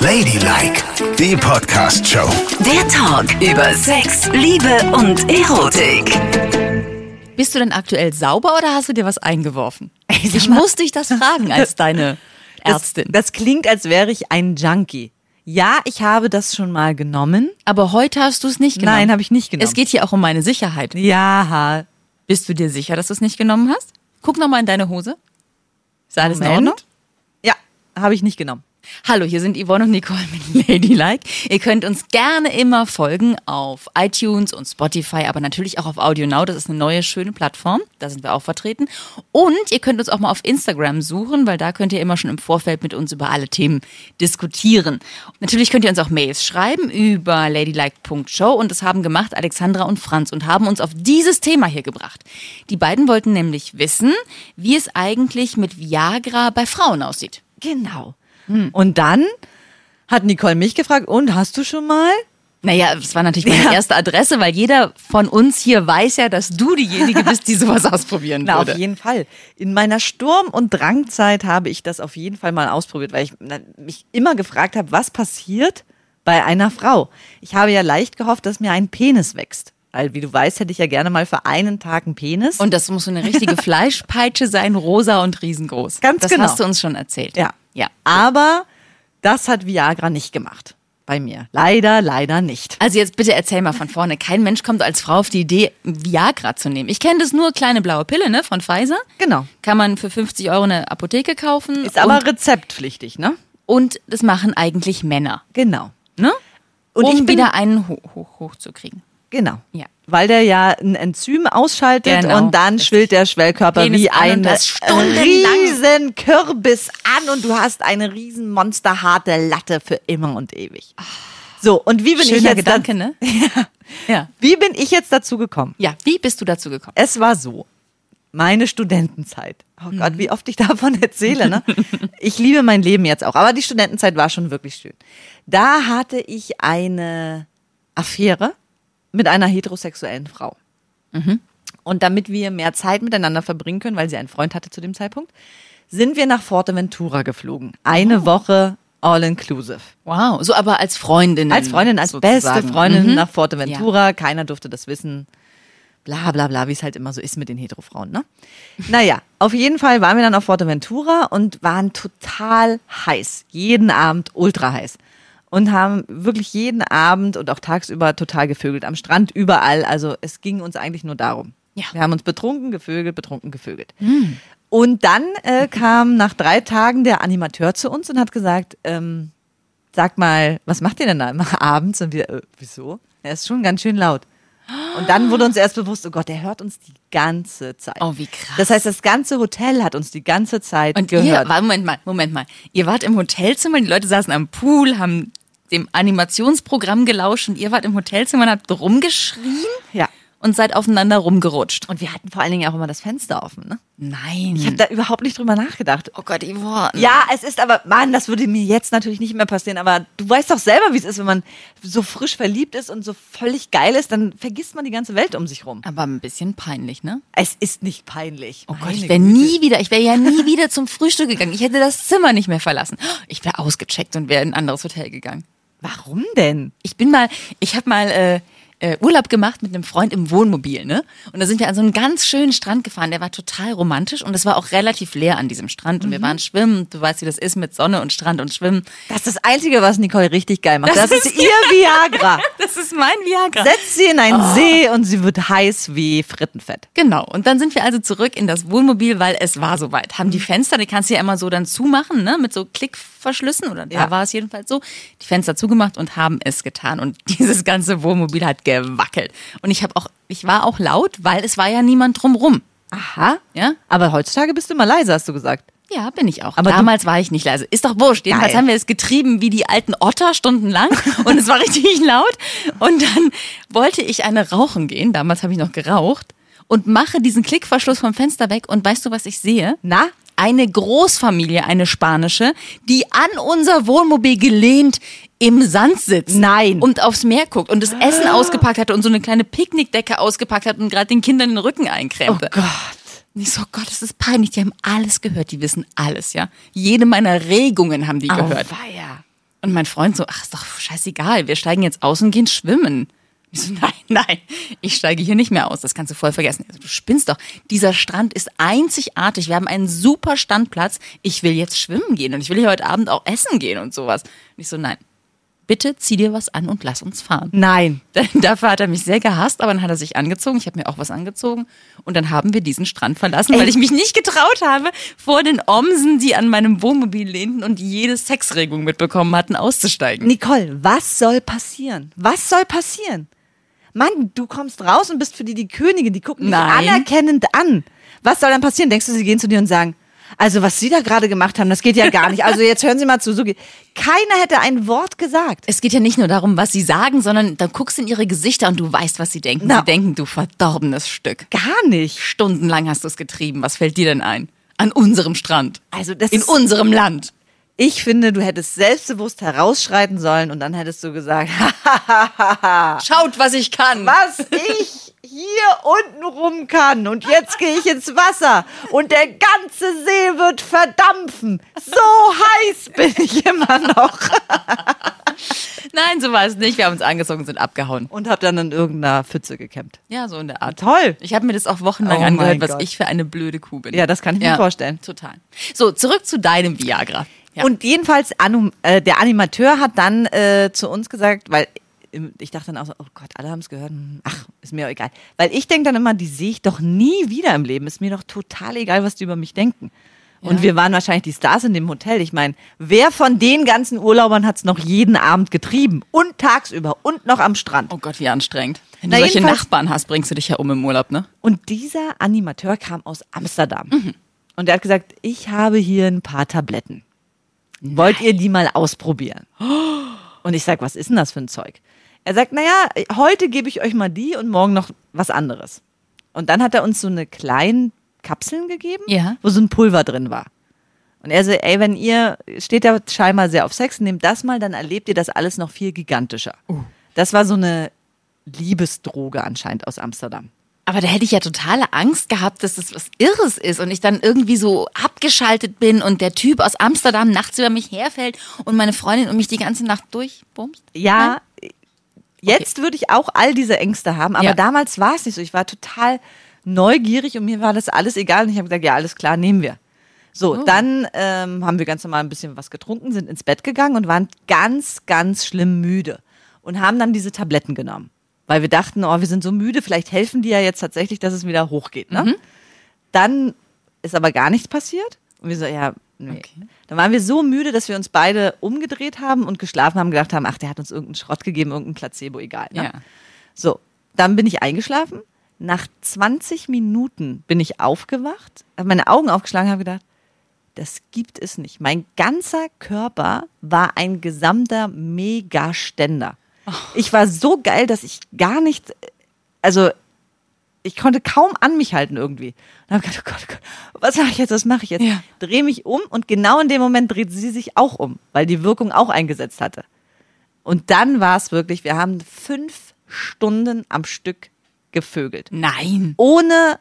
Ladylike, die Podcast-Show. Der Talk über Sex, Liebe und Erotik. Bist du denn aktuell sauber oder hast du dir was eingeworfen? Ich muss dich das fragen als deine Ärztin. Das, das klingt, als wäre ich ein Junkie. Ja, ich habe das schon mal genommen. Aber heute hast du es nicht genommen. Nein, habe ich nicht genommen. Es geht hier auch um meine Sicherheit. Ja, Bist du dir sicher, dass du es nicht genommen hast? Guck noch mal in deine Hose. Ist alles in Ordnung? Moment. Ja, habe ich nicht genommen. Hallo, hier sind Yvonne und Nicole mit Ladylike. Ihr könnt uns gerne immer folgen auf iTunes und Spotify, aber natürlich auch auf AudioNow. Das ist eine neue, schöne Plattform. Da sind wir auch vertreten. Und ihr könnt uns auch mal auf Instagram suchen, weil da könnt ihr immer schon im Vorfeld mit uns über alle Themen diskutieren. Natürlich könnt ihr uns auch Mails schreiben über ladylike.show und das haben gemacht Alexandra und Franz und haben uns auf dieses Thema hier gebracht. Die beiden wollten nämlich wissen, wie es eigentlich mit Viagra bei Frauen aussieht. Genau. Und dann hat Nicole mich gefragt, und hast du schon mal? Naja, das war natürlich meine Ja. erste Adresse, weil jeder von uns hier weiß ja, dass du diejenige bist, die sowas ausprobieren Na, würde. auf jeden Fall. In meiner Sturm- und Drangzeit habe ich das auf jeden Fall mal ausprobiert, weil ich na, mich immer gefragt habe, was passiert bei einer Frau. Ich habe ja leicht gehofft, dass mir ein Penis wächst. Weil, wie du weißt, hätte ich ja gerne mal für einen Tag einen Penis. Und das muss so eine richtige Fleischpeitsche sein, rosa und riesengroß. Ganz das genau. hast du uns schon erzählt. Ja. Ja. Aber das hat Viagra nicht gemacht. Bei mir. Leider, leider nicht. Also jetzt bitte erzähl mal von vorne. Kein Mensch kommt als Frau auf die Idee, Viagra zu nehmen. Ich kenne das nur, kleine blaue Pille, ne, von Pfizer. Genau. Kann man für 50 Euro in der Apotheke kaufen. Ist aber rezeptpflichtig, ne? und das machen eigentlich Männer, Genau. ne? Und um ich bin- wieder einen hoch, hoch, hoch zu kriegen. Genau. Ja. Weil der ja ein Enzym ausschaltet Genau. und dann schwillt der Schwellkörper Penis wie ein stundenlang. riesen Kürbis an und du hast eine riesen monsterharte Latte für immer und ewig. So, und wie bin ich Schöner jetzt Gedanke, da, ne? ja. Wie bin ich jetzt dazu gekommen? Ja, wie bist du dazu gekommen? Es war so, meine Studentenzeit. Oh Gott, wie oft ich davon erzähle, ne? Ich liebe mein Leben jetzt auch, aber die Studentenzeit war schon wirklich schön. Da hatte ich eine Affäre mit einer heterosexuellen Frau. Und damit wir mehr Zeit miteinander verbringen können, weil sie einen Freund hatte zu dem Zeitpunkt, sind wir nach Forteventura geflogen. Eine Woche all inclusive. Wow, so aber als Freundin. Als Freundin, als beste sozusagen. Freundin Mhm. nach Forteventura. Keiner durfte das wissen. Bla bla bla, wie es halt immer so ist mit den Heterofrauen, ne? Naja, auf jeden Fall waren wir dann auf Forteventura und waren total heiß. Jeden Abend ultra heiß. Und haben wirklich jeden Abend und auch tagsüber total gevögelt. Am Strand überall. Also es ging uns eigentlich nur darum. Ja. Wir haben uns betrunken, gevögelt, betrunken, gevögelt. Und dann äh, kam nach drei Tagen der Animateur zu uns und hat gesagt, ähm, sag mal, was macht ihr denn da immer abends? Und wir, äh, wieso? Er ist schon ganz schön laut. Und dann wurde uns erst bewusst, oh Gott, der hört uns die ganze Zeit. Oh, wie krass. Das heißt, das ganze Hotel hat uns die ganze Zeit Und ihr, gehört. war- Moment mal, Moment mal. Ihr wart im Hotelzimmer, die Leute saßen am Pool, haben dem Animationsprogramm gelauscht und ihr wart im Hotelzimmer und habt rumgeschrien ja. und seid aufeinander rumgerutscht. Und wir hatten vor allen Dingen auch immer das Fenster offen. Ne? Nein. Ich habe da überhaupt nicht drüber nachgedacht. oh Gott, Yvonne. Ja, es ist aber, Mann, das würde mir jetzt natürlich nicht mehr passieren, aber du weißt doch selber, wie es ist, wenn man so frisch verliebt ist und so völlig geil ist, dann vergisst man die ganze Welt um sich rum. Aber ein bisschen peinlich, ne? Es ist nicht peinlich. Oh Gott, ich wäre nie wieder, ich wäre ja nie wieder zum Frühstück gegangen. Ich hätte das Zimmer nicht mehr verlassen. Ich wäre ausgecheckt und wäre in ein anderes Hotel gegangen. Warum denn? Ich bin mal, ich habe mal äh, äh, Urlaub gemacht mit einem Freund im Wohnmobil, ne? Und da sind wir an so einen ganz schönen Strand gefahren, der war total romantisch und es war auch relativ leer an diesem Strand und wir waren schwimmen, du weißt, wie das ist mit Sonne und Strand und Schwimmen. Das ist das Einzige, was Nicole richtig geil macht. Das, Das ist ihr Viagra. Das ist mein Viagra. Setzt sie in einen See und sie wird heiß wie Frittenfett. Genau. Und dann sind wir also zurück in das Wohnmobil, weil es war soweit. Haben die Fenster, die kannst du ja immer so dann zumachen, ne, mit so Klickverschlüssen oder da Ja. war es jedenfalls so. Die Fenster zugemacht und haben es getan und dieses ganze Wohnmobil hat gewackelt. Und ich habe auch, ich war auch laut, weil es war ja niemand drumrum. Aha. Ja? Aber heutzutage bist du immer leise, hast du gesagt. Ja, bin ich auch. Aber Damals war ich nicht leise. Ist doch wurscht. Jedenfalls Geil. haben wir es getrieben wie die alten Otter stundenlang und es war richtig laut. Und dann wollte ich eine rauchen gehen. Damals habe ich noch geraucht und mache diesen Klickverschluss vom Fenster weg. Und weißt du, was ich sehe? Na? Eine Großfamilie, eine spanische, die an unser Wohnmobil gelehnt im Sand sitzt. Nein. Und aufs Meer guckt und das Essen ausgepackt hatte und so eine kleine Picknickdecke ausgepackt hat und gerade den Kindern den Rücken Oh eincremte. Gott. Und ich so, Gott, das ist peinlich. Die haben alles gehört. Die wissen alles, ja. Jede meiner Regungen haben die gehört. Auweia. Und mein Freund so, ach, ist doch scheißegal, wir steigen jetzt aus und gehen schwimmen. Ich so, nein, nein, ich steige hier nicht mehr aus, das kannst du voll vergessen. Also, du spinnst doch. Dieser Strand ist einzigartig. Wir haben einen super Standplatz. Ich will jetzt schwimmen gehen und ich will hier heute Abend auch essen gehen und sowas. Und ich so, nein, bitte zieh dir was an und lass uns fahren. Nein. Dafür hat er mich sehr gehasst, aber dann hat er sich angezogen. Ich habe mir auch was angezogen. Und dann haben wir diesen Strand verlassen, weil ich mich nicht getraut habe, vor den Omsen, die an meinem Wohnmobil lehnten und jede Sexregung mitbekommen hatten, auszusteigen. Nicole, was soll passieren? Was soll passieren? Mann, du kommst raus und bist für die die Königin, die gucken dich Nein. anerkennend an. Was soll dann passieren? Denkst du, sie gehen zu dir und sagen, also was sie da gerade gemacht haben, das geht ja gar nicht. Also jetzt hören Sie mal zu. So. Keiner hätte ein Wort gesagt. Es geht ja nicht nur darum, was sie sagen, sondern da guckst du in ihre Gesichter und du weißt, was sie denken. Na. Sie denken, du verdorbenes Stück. Gar nicht. Stundenlang hast du es getrieben. Was fällt dir denn ein? An unserem Strand. Also das In ist, unserem Land. Ich finde, du hättest selbstbewusst herausschreiten sollen und dann hättest du gesagt, Schaut, was ich kann. was ich hier unten rum kann und jetzt gehe ich ins Wasser und der ganze See wird verdampfen. So heiß bin ich immer noch. Nein, so war es nicht. Wir haben uns angezogen sind abgehauen. Und hab dann in irgendeiner Pfütze gekämmt. Ja, so in der Art. Toll. Ich habe mir das auch wochenlang Oh angehört, was Gott. ich für eine blöde Kuh bin. Ja, das kann ich mir vorstellen. Total. So, zurück zu deinem Viagra. Ja. Und jedenfalls, Anu, äh, der Animateur hat dann äh, zu uns gesagt, weil ich dachte dann auch so, oh Gott, alle haben es gehört. Hm, Ach, ist mir auch egal. Weil ich denke dann immer, die sehe ich doch nie wieder im Leben. Ist mir doch total egal, was die über mich denken. Und Ja. wir waren wahrscheinlich die Stars in dem Hotel. Ich meine, wer von den ganzen Urlaubern hat es noch jeden Abend getrieben? Und tagsüber und noch am Strand. oh Gott, wie anstrengend. Wenn du Na, solche Nachbarn hast, bringst du dich ja um im Urlaub, ne? Und dieser Animateur kam aus Amsterdam. Mhm. Und der hat gesagt, ich habe hier ein paar Tabletten. Wollt ihr die mal ausprobieren? Und ich sag, was ist denn das für ein Zeug? Er sagt, naja, heute gebe ich euch mal die und morgen noch was anderes. Und dann hat er uns so eine kleinen Kapseln gegeben, Ja. wo so ein Pulver drin war. Und er so, ey, wenn ihr, steht ja scheinbar sehr auf Sex, nehmt das mal, dann erlebt ihr das alles noch viel gigantischer. Das war so eine Liebesdroge anscheinend aus Amsterdam. Aber da hätte ich ja totale Angst gehabt, dass das was Irres ist und ich dann irgendwie so abgeschaltet bin und der Typ aus Amsterdam nachts über mich herfällt und meine Freundin um mich die ganze Nacht durchbumst. Ja, jetzt würde ich auch all diese Ängste haben, aber Ja. damals war es nicht so. Ich war total neugierig und mir war das alles egal und ich habe gesagt, ja, alles klar, nehmen wir. So, Oh. dann ähm, haben wir ganz normal ein bisschen was getrunken, sind ins Bett gegangen und waren ganz, ganz schlimm müde und haben dann diese Tabletten genommen, weil wir dachten, oh, wir sind so müde, vielleicht helfen die ja jetzt tatsächlich, dass es wieder hochgeht. Ne? Dann ist aber gar nichts passiert und wir so, ja, nee. Okay. Dann waren wir so müde, dass wir uns beide umgedreht haben und geschlafen haben, gedacht haben, ach, der hat uns irgendeinen Schrott gegeben, irgendein Placebo, egal. Ne? Ja. So, dann bin ich eingeschlafen. Nach 20 Minuten bin ich aufgewacht, habe meine Augen aufgeschlagen und habe gedacht, das gibt es nicht. Mein ganzer Körper war ein gesamter Megaständer. Ich war so geil, dass ich gar nicht, also ich konnte kaum an mich halten irgendwie. Und habe gedacht, oh Gott, oh Gott, was mache ich jetzt, was mache ich jetzt? Ja. Drehe mich um und genau in dem Moment dreht sie sich auch um, weil die Wirkung auch eingesetzt hatte. Und dann war es wirklich, wir haben fünf Stunden am Stück gevögelt. Nein. Ohne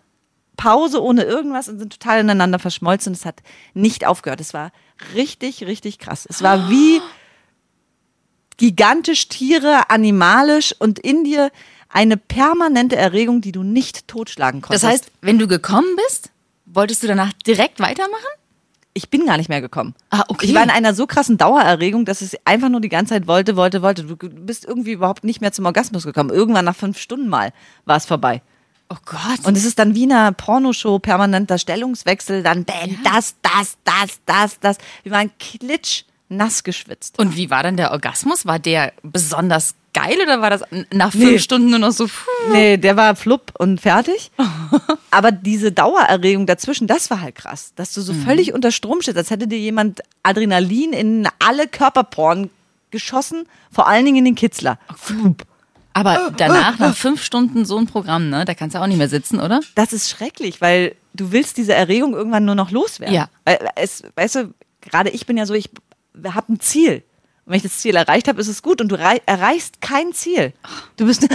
Pause, ohne irgendwas und sind total ineinander verschmolzen. Es hat nicht aufgehört. Es war richtig, richtig krass. Es war wie gigantisch Tiere, animalisch und in dir eine permanente Erregung, die du nicht totschlagen konntest. Das heißt, wenn du gekommen bist, wolltest du danach direkt weitermachen? ich bin gar nicht mehr gekommen. Ah, okay. Ich war in einer so krassen Dauererregung, dass es einfach nur die ganze Zeit wollte, wollte, wollte. Du bist irgendwie überhaupt nicht mehr zum Orgasmus gekommen. Irgendwann nach fünf Stunden mal war es vorbei. Oh Gott. Und es ist dann wie eine Pornoshow, permanenter Stellungswechsel, dann bam, das, das, das, das, das. Wir waren klitsch nass geschwitzt. Und wie war dann der Orgasmus? War der besonders geil oder war das nach fünf Nee. Stunden nur noch so? Puh? Nee, der war flupp und fertig. Aber diese Dauererregung dazwischen, das war halt krass. Dass du so völlig unter Strom stehst, als hätte dir jemand Adrenalin in alle Körperporen geschossen, vor allen Dingen in den Kitzler. Flup. Aber danach, nach fünf Stunden so ein Programm, ne? Da kannst du auch nicht mehr sitzen, oder? Das ist schrecklich, weil du willst diese Erregung irgendwann nur noch loswerden. Ja. Weil es, weißt du, gerade ich bin ja so, ich habe ein Ziel. Und wenn ich das Ziel erreicht habe, ist es gut. Und du rei- erreichst kein Ziel. Du bist.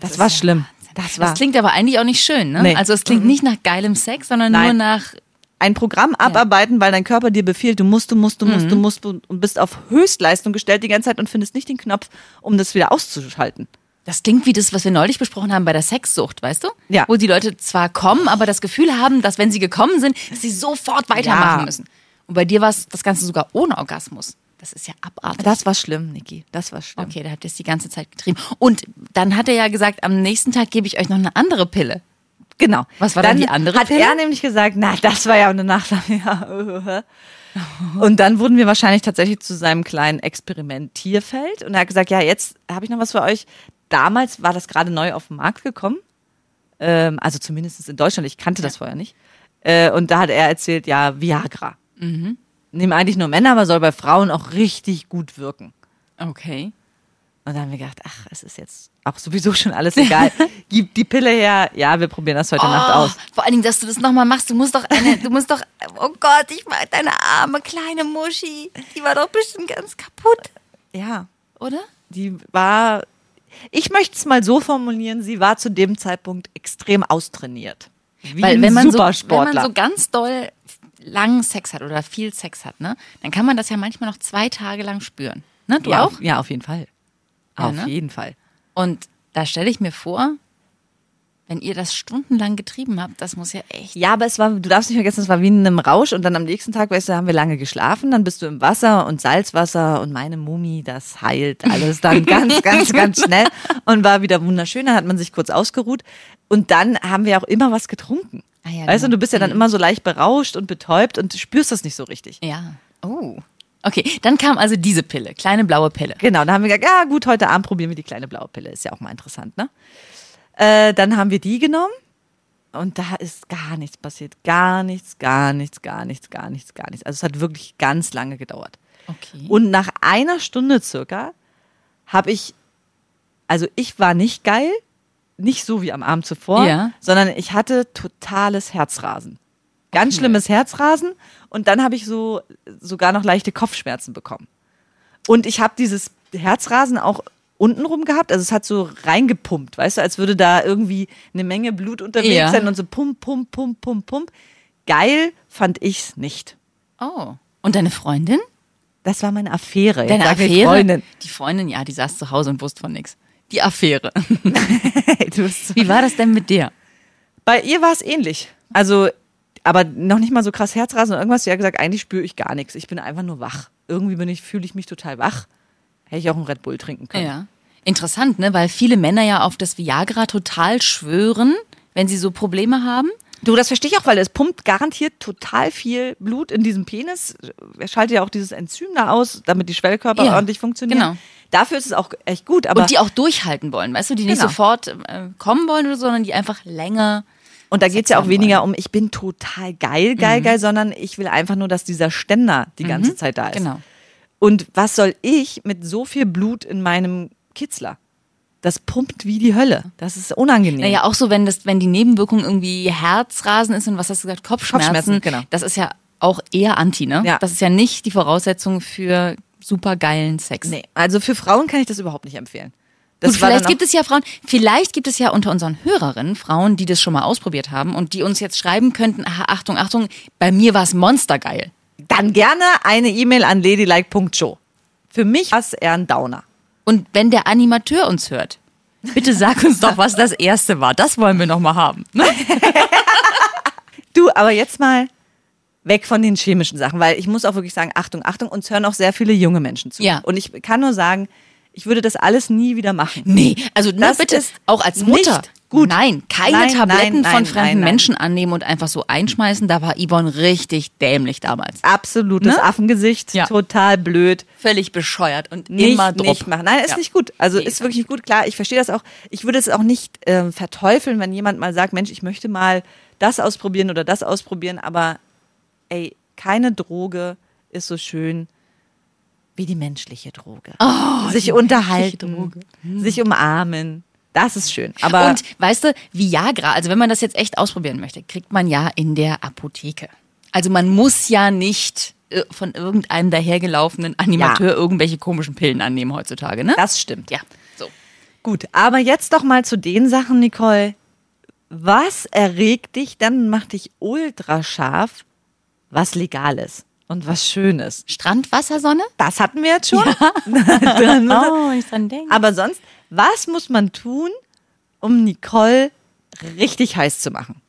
Das, war schlimm. Das war. Das klingt aber eigentlich auch nicht schön, ne? Nee. Also es klingt nicht nach geilem Sex, sondern nur Nein. nach ein Programm abarbeiten, weil dein Körper dir befiehlt, du musst, du musst, du musst, Mhm. du musst und bist auf Höchstleistung gestellt die ganze Zeit und findest nicht den Knopf, um das wieder auszuschalten. Das klingt wie das, was wir neulich besprochen haben bei der Sexsucht, weißt du? Ja. Wo die Leute zwar kommen, aber das Gefühl haben, dass wenn sie gekommen sind, dass sie sofort weitermachen Ja. müssen. Und bei dir war es das Ganze sogar ohne Orgasmus. Das ist ja abartig. Das war schlimm, Niki. Das war schlimm. okay, da habt ihr es die ganze Zeit getrieben. Und dann hat er ja gesagt, am nächsten Tag gebe ich euch noch eine andere Pille. Genau. Was war dann die andere Hat Pille? er nämlich gesagt, na, das war ja eine Nacht. Ja. Und dann wurden wir wahrscheinlich tatsächlich zu seinem kleinen Experimentierfeld. Und er hat gesagt, ja, jetzt habe ich noch was für euch. Damals war das gerade neu auf den Markt gekommen. Ähm, also zumindest in Deutschland. Ich kannte das vorher nicht. Äh, und da hat er erzählt, ja, Viagra. Nehmen eigentlich nur Männer, aber soll bei Frauen auch richtig gut wirken. Okay. Und dann haben wir gedacht, ach, es ist jetzt auch sowieso schon alles egal. Gib die Pille her. Ja, wir probieren das heute Nacht aus. Oh, Vor allen Dingen, dass du das nochmal machst. Du musst doch eine, du musst doch, oh Gott, ich mag deine arme kleine Muschi. Die war doch bestimmt ganz kaputt, Ja, oder? die war, ich möchte es mal so formulieren, sie war zu dem Zeitpunkt extrem austrainiert. Wie Weil ein wenn man, so, wenn Supersportler. man so ganz doll lang Sex hat oder viel Sex hat, ne, dann kann man das ja manchmal noch zwei Tage lang spüren. Ne, du ja, auch? Auf, ja, auf jeden Fall. Ja, auf ne? jeden Fall. Und da stelle ich mir vor, wenn ihr das stundenlang getrieben habt, das muss ja echt. Ja, aber es war, du darfst nicht vergessen, es war wie in einem Rausch und dann am nächsten Tag, weißt du, haben wir lange geschlafen, dann bist du im Wasser und Salzwasser und meine Mumi, das heilt alles dann ganz, ganz, ganz schnell und war wieder wunderschön. Dann hat man sich kurz ausgeruht und dann haben wir auch immer was getrunken. Ah ja, weißt du, genau. du bist ja dann immer so leicht berauscht und betäubt und spürst das nicht so richtig. Ja. Oh. Okay, dann kam also diese Pille, kleine blaue Pille. Genau, dann haben wir gesagt, ja gut, heute Abend probieren wir die kleine blaue Pille. Ist ja auch mal interessant, ne? Äh, dann haben wir die genommen und da ist gar nichts passiert. Gar nichts, gar nichts, gar nichts, gar nichts, gar nichts. Also es hat wirklich ganz lange gedauert. Okay. Und nach einer Stunde circa habe ich, also ich war nicht geil, nicht so wie am Abend zuvor, Ja. sondern ich hatte totales Herzrasen. Ganz schlimmes Herzrasen und dann habe ich so sogar noch leichte Kopfschmerzen bekommen. Und ich habe dieses Herzrasen auch untenrum gehabt, also es hat so reingepumpt, weißt du, als würde da irgendwie eine Menge Blut unterwegs Ja. sein und so pump, pump, pump, pump, pump. Geil fand ich's nicht. oh. Und deine Freundin? Das war meine Affäre. Deine Affäre? Freundin. Die Freundin, ja, die saß zu Hause und wusste von nichts. Die Affäre. Wie war das denn mit dir? Bei ihr war es ähnlich. Also, aber noch nicht mal so krass Herzrasen oder irgendwas. Sie hat gesagt, eigentlich spüre ich gar nichts. Ich bin einfach nur wach. Irgendwie bin ich, fühle ich mich total wach. Hätte ich auch einen Red Bull trinken können. Ja. Interessant, ne? Weil viele Männer ja auf das Viagra total schwören, wenn sie so Probleme haben. Du, das verstehe ich auch, weil es pumpt garantiert total viel Blut in diesem Penis. Er schaltet ja auch dieses Enzym da aus, damit die Schwellkörper Ja, ordentlich funktionieren. genau. Dafür ist es auch echt gut, aber und die auch durchhalten wollen, weißt du, die nicht Genau. sofort äh, kommen wollen, oder so, sondern die einfach länger. Und da geht es ja auch weniger um, ich bin total geil, Mhm. geil, geil, sondern ich will einfach nur, dass dieser Ständer die ganze Zeit da ist. Genau. Und was soll ich mit so viel Blut in meinem Kitzler? Das pumpt wie die Hölle. Das ist unangenehm. Naja, auch so, wenn das, wenn die Nebenwirkung irgendwie Herzrasen ist und was hast du gesagt, Kopfschmerzen, Kopfschmerzen, genau. das ist ja auch eher anti, ne? Ja. Das ist ja nicht die Voraussetzung für super geilen Sex. Nee, also für Frauen kann ich das überhaupt nicht empfehlen. Das Gut, vielleicht gibt es ja Frauen, vielleicht gibt es ja unter unseren Hörerinnen Frauen, die das schon mal ausprobiert haben und die uns jetzt schreiben könnten, aha, Achtung, Achtung, bei mir war es monstergeil. Dann gerne eine E-Mail an ladylike.show. Für mich war es eher ein Downer. Und wenn der Animateur uns hört, bitte sag uns doch, was das erste war. Das wollen wir noch mal haben. Du, aber jetzt mal weg von den chemischen Sachen, weil ich muss auch wirklich sagen, Achtung, Achtung, uns hören auch sehr viele junge Menschen zu. Ja. Und ich kann nur sagen, ich würde das alles nie wieder machen. Nee, also nur Das bitte, ist auch als Mutter. Gut. Nein, keine Nein, Tabletten nein, nein, von fremden. Menschen annehmen und einfach so einschmeißen. Da war Yvonne richtig dämlich damals. Absolutes Ne? Affengesicht, Ja. total blöd. Völlig bescheuert und nicht, immer Druck. nicht machen. Nein, ist Ja. nicht gut. Also Nee, ist wirklich nicht gut. Klar, ich verstehe das auch. Ich würde es auch nicht ähm, verteufeln, wenn jemand mal sagt, Mensch, ich möchte mal das ausprobieren oder das ausprobieren, aber ey, keine Droge ist so schön wie die menschliche Droge. sich unterhalten, Droge. sich umarmen. Das ist schön. Aber und weißt du, Viagra, also wenn man das jetzt echt ausprobieren möchte, kriegt man ja in der Apotheke. Also man muss ja nicht äh, von irgendeinem dahergelaufenen Animateur irgendwelche komischen Pillen annehmen heutzutage, ne? das stimmt. ja, so. Gut, aber jetzt doch mal zu den Sachen, Nicole. Was erregt dich dann, macht dich ultra scharf, was legal ist und was schön ist. Strand, Wasser, Sonne? Das hatten wir jetzt schon. Oh, ich dran denke. Aber sonst, was muss man tun, um Nicole richtig heiß zu machen?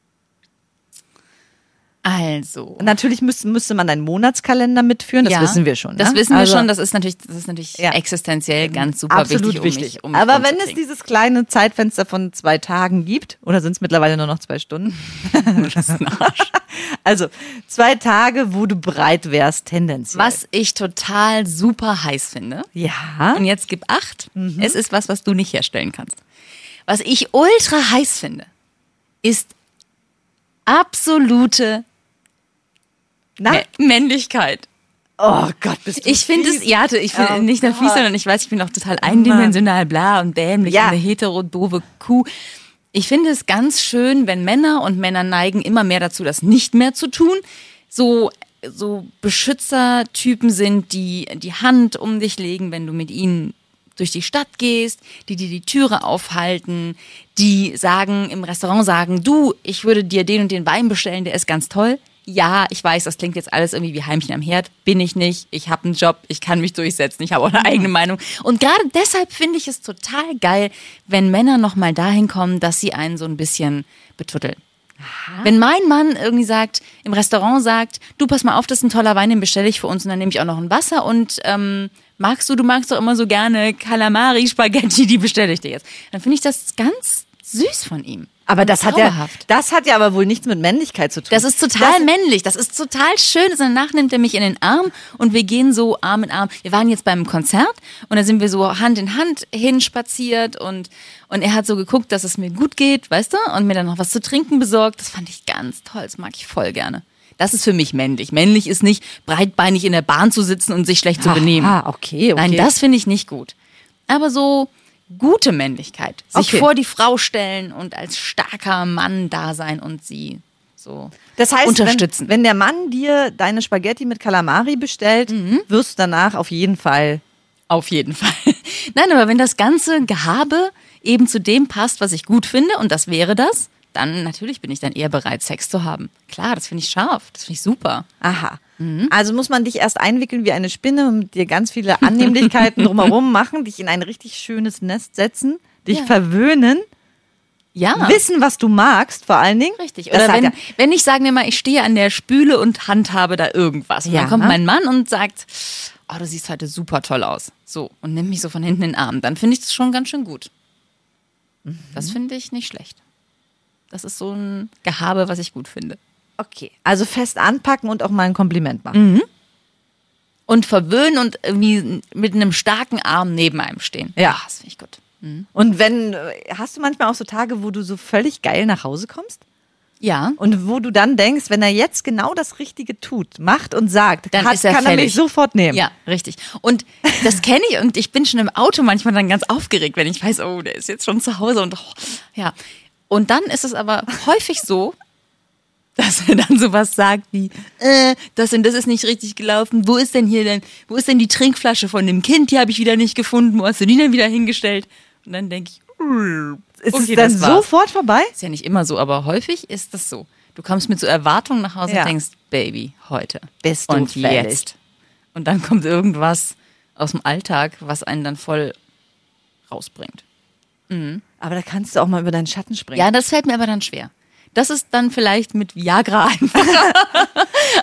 Also. Natürlich müsste, müsste man einen Monatskalender mitführen, das ja, wissen wir schon. Das ne? wissen wir Also, schon. Das ist natürlich, das ist natürlich Ja. existenziell ganz super Absolut wichtig, wichtig. um mich, um Aber wenn es dieses kleine Zeitfenster von zwei Tagen gibt, oder sind es mittlerweile nur noch zwei Stunden? also zwei Tage, wo du bereit wärst, tendenziell. Was ich total super heiß finde. Ja. Und jetzt gib acht. Mhm. Es ist was, was du nicht herstellen kannst. Was ich ultra heiß finde, ist absolute Na? Mä- Männlichkeit. Oh Gott, bist du Ich finde es, ja, ich finde Oh nicht nur fies, Gott. sondern ich weiß, ich bin auch total eindimensional, bla und dämlich, Ja. eine hetero, doofe Kuh. Ich finde es ganz schön, wenn Männer und Männer neigen immer mehr dazu, das nicht mehr zu tun, so, so Beschützertypen sind, die die Hand um dich legen, wenn du mit ihnen durch die Stadt gehst, die dir die Türe aufhalten, die sagen, im Restaurant sagen, du, ich würde dir den und den Wein bestellen, der ist ganz toll. Ja, ich weiß, das klingt jetzt alles irgendwie wie Heimchen am Herd. Bin ich nicht. Ich habe einen Job. Ich kann mich durchsetzen. Ich habe auch eine eigene Meinung. Und gerade deshalb finde ich es total geil, wenn Männer nochmal dahin kommen, dass sie einen so ein bisschen betütteln. Wenn mein Mann irgendwie sagt, im Restaurant sagt, du pass mal auf, das ist ein toller Wein, den bestelle ich für uns und dann nehme ich auch noch ein Wasser und ähm, magst du, du magst doch immer so gerne Calamari, Spaghetti, die bestelle ich dir jetzt. Dann finde ich das ganz süß von ihm. Aber das hat, ja, das hat ja aber wohl nichts mit Männlichkeit zu tun. Das ist total männlich, das ist total schön. Danach nimmt er mich in den Arm und wir gehen so Arm in Arm. Wir waren jetzt beim Konzert und da sind wir so Hand in Hand hinspaziert und, und er hat so geguckt, dass es mir gut geht, weißt du, und mir dann noch was zu trinken besorgt. Das fand ich ganz toll, das mag ich voll gerne. Das ist für mich männlich. Männlich ist nicht breitbeinig in der Bahn zu sitzen und sich schlecht zu Aha, benehmen. okay, okay. Nein, das finde ich nicht gut. Aber so gute Männlichkeit. Sich Okay. vor die Frau stellen und als starker Mann da sein und sie so Das heißt, unterstützen. Wenn, wenn der Mann dir deine Spaghetti mit Calamari bestellt, Mhm. wirst du danach auf jeden Fall. Auf jeden Fall. Nein, aber wenn das ganze Gehabe eben zu dem passt, was ich gut finde, und das wäre das, dann natürlich bin ich dann eher bereit, Sex zu haben. Klar, das finde ich scharf, das finde ich super. Aha. Mhm. Also muss man dich erst einwickeln wie eine Spinne und mit dir ganz viele Annehmlichkeiten drumherum machen, dich in ein richtig schönes Nest setzen, dich Ja. verwöhnen, Ja. wissen, was du magst, vor allen Dingen. Richtig. Oder wenn, ja- wenn ich, sagen wir mal, ich stehe an der Spüle und handhabe da irgendwas. Und Ja. dann kommt mein Mann und sagt, oh, du siehst heute super toll aus. So. Und nimmt mich so von hinten in den Arm. Dann finde ich das schon ganz schön gut. Mhm. Das finde ich nicht schlecht. Das ist so ein Gehabe, was ich gut finde. Okay. Also fest anpacken und auch mal ein Kompliment machen. Und verwöhnen und irgendwie mit einem starken Arm neben einem stehen. Ja. Ah, das finde ich gut. Und wenn, äh, hast du manchmal auch so Tage, wo du so völlig geil nach Hause kommst? Ja. Und wo du dann denkst, wenn er jetzt genau das Richtige tut, macht und sagt, Dann hat, ist er kann er fällig. mich sofort nehmen. Ja, richtig. Und das kenne ich und ich bin schon im Auto manchmal dann ganz aufgeregt, wenn ich weiß, oh, der ist jetzt schon zu Hause und oh, ja. Und dann ist es aber häufig so, dass er dann sowas sagt wie, äh, das und das ist nicht richtig gelaufen. Wo ist denn hier denn, wo ist denn die Trinkflasche von dem Kind? Die habe ich wieder nicht gefunden. Wo hast du die denn wieder hingestellt? Und dann denke ich, Ist Okay, es dann sofort vorbei? ist ja nicht immer so, aber häufig ist das so. Du kommst mit so Erwartungen nach Hause Ja. und denkst, Baby, heute. Bist du und jetzt. Und dann kommt irgendwas aus dem Alltag, was einen dann voll rausbringt. Aber da kannst du auch mal über deinen Schatten springen. Ja, das fällt mir aber dann schwer. Das ist dann vielleicht mit Viagra einfacher.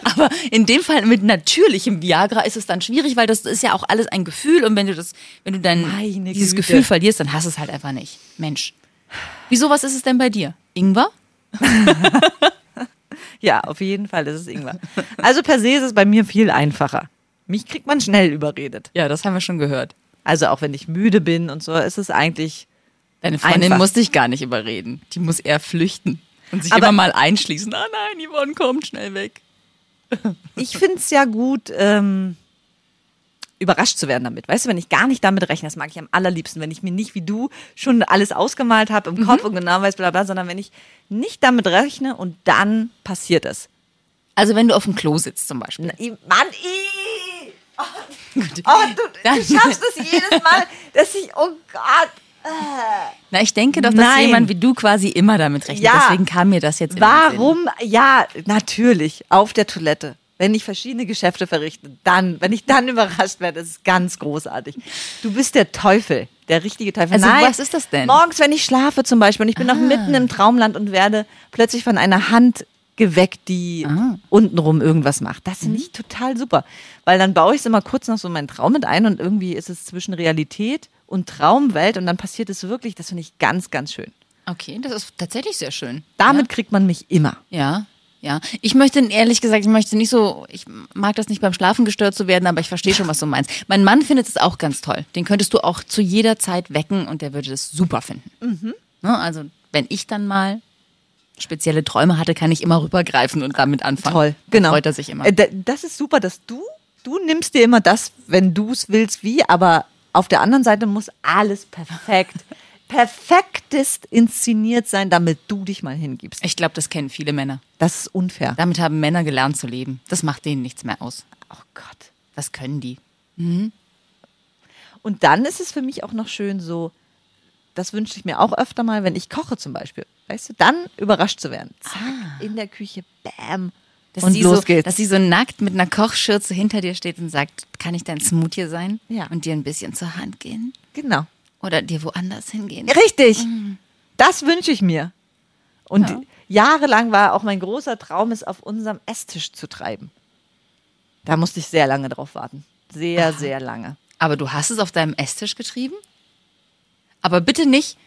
aber in dem Fall mit natürlichem Viagra ist es dann schwierig, weil das ist ja auch alles ein Gefühl und wenn du das, wenn du dann dieses. Gefühl verlierst, dann hast du es halt einfach nicht. Mensch. Wieso, was ist es denn bei dir? Ingwer? Ja, auf jeden Fall, ist Ingwer. Also per se ist es bei mir viel einfacher. Mich kriegt man schnell überredet. Ja, das haben wir schon gehört. Also auch wenn ich müde bin und so, ist es eigentlich. Deine Freundin Einfach. muss dich gar nicht überreden. Die muss eher flüchten und sich Aber- immer mal einschließen. Ah nein, Yvonne kommt schnell weg. Ich finde es ja gut, ähm, überrascht zu werden damit. Weißt du, wenn ich gar nicht damit rechne, das mag ich am allerliebsten, wenn ich mir nicht wie du schon alles ausgemalt habe im Kopf und genau weiß, bla bla, sondern wenn ich nicht damit rechne und dann passiert es. Also wenn du auf dem Klo sitzt zum Beispiel. Na, i- Mann, i- Gut. oh, du, du schaffst es jedes Mal, dass ich, oh Gott, Na, ich denke doch, dass Nein. jemand wie du quasi immer damit rechnet. Ja. Deswegen kam mir das jetzt warum? Ja, natürlich, auf der Toilette. wenn ich verschiedene Geschäfte verrichte, dann, wenn ich dann überrascht werde, das ist ganz großartig. Du bist der Teufel, der richtige Teufel. Also, Nein, was ist das denn? Morgens, wenn ich schlafe zum Beispiel und ich bin noch mitten im Traumland und werde plötzlich von einer Hand geweckt, die untenrum irgendwas macht. Das finde ich total super, weil dann baue ich es immer kurz noch so in meinen Traum mit ein und irgendwie ist es zwischen Realität und Traumwelt und dann passiert es wirklich. Das finde ich ganz, ganz schön. Okay, das ist tatsächlich sehr schön. Damit kriegt man mich immer. Ja, ja. Ich möchte ehrlich gesagt, ich möchte nicht so, ich mag das nicht beim Schlafen gestört zu werden, aber ich verstehe schon, was du meinst. Mein Mann findet es auch ganz toll. Den könntest du auch zu jeder Zeit wecken und der würde das super finden. Ne, also, wenn ich dann mal spezielle Träume hatte, kann ich immer rübergreifen und damit anfangen. Toll, Da genau. Freut er sich immer. Äh, da- Das ist super, dass du, du nimmst dir immer das, wenn du es willst, wie, aber auf der anderen Seite muss alles perfekt, perfektest inszeniert sein, damit du dich mal hingibst. Ich glaube, das kennen viele Männer. Das ist unfair. Damit haben Männer gelernt zu leben. Das macht denen nichts mehr aus. Oh Gott. Das können die. Und dann ist es für mich auch noch schön so, das wünsche ich mir auch öfter mal, wenn ich koche zum Beispiel. Weißt du, dann überrascht zu werden. Zack, in der Küche, bam. Dass und sie los so, geht's. Dass sie so nackt mit einer Kochschürze hinter dir steht und sagt, kann ich dein Smoothie sein? Ja. Und dir ein bisschen zur Hand gehen? genau. Oder dir woanders hingehen? Richtig. Das wünsche ich mir. Und Ja. jahrelang war auch mein großer Traum, es auf unserem Esstisch zu treiben. Da musste ich sehr lange drauf warten. Sehr, sehr lange. Aber du hast es auf deinem Esstisch getrieben? Aber bitte nicht.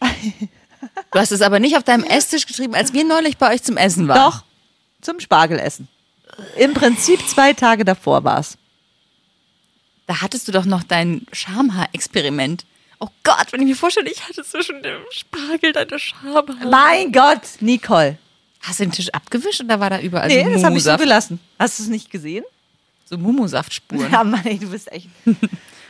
Du hast es aber nicht auf deinem Esstisch getrieben, als wir neulich bei euch zum Essen waren. Doch, zum Spargelessen. Im Prinzip zwei Tage davor war es. Da hattest du doch noch dein Schamhaar-Experiment. Oh Gott, wenn ich mir vorstelle, ich hatte zwischen dem Spargel deine Schamhaar. Mein Gott, Nicole. Hast du den Tisch abgewischt oder war da überall Nee, so das habe ich so gelassen. Hast du es nicht gesehen? so Mumusaft-Spuren. Ja, Mann, ey, du bist echt.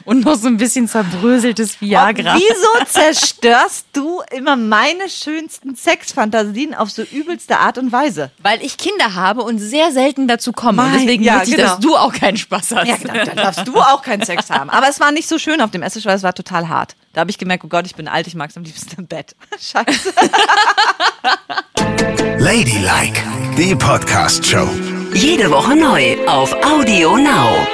Und noch so ein bisschen zerbröseltes Viagra. Wieso zerstörst du immer meine schönsten Sexfantasien auf so übelste Art und Weise? Weil ich Kinder habe und sehr selten dazu komme. und Mein- deswegen ja, möchte ich, genau. dass du auch keinen Spaß hast. Ja, dann, dann darfst du auch keinen Sex haben. Aber es war nicht so schön auf dem Esstisch, weil es war total hart. Da habe ich gemerkt, oh Gott, ich bin alt, ich mag es am liebsten im Bett. Scheiße. Ladylike, die Podcast-Show. Jede Woche neu auf Audio Now.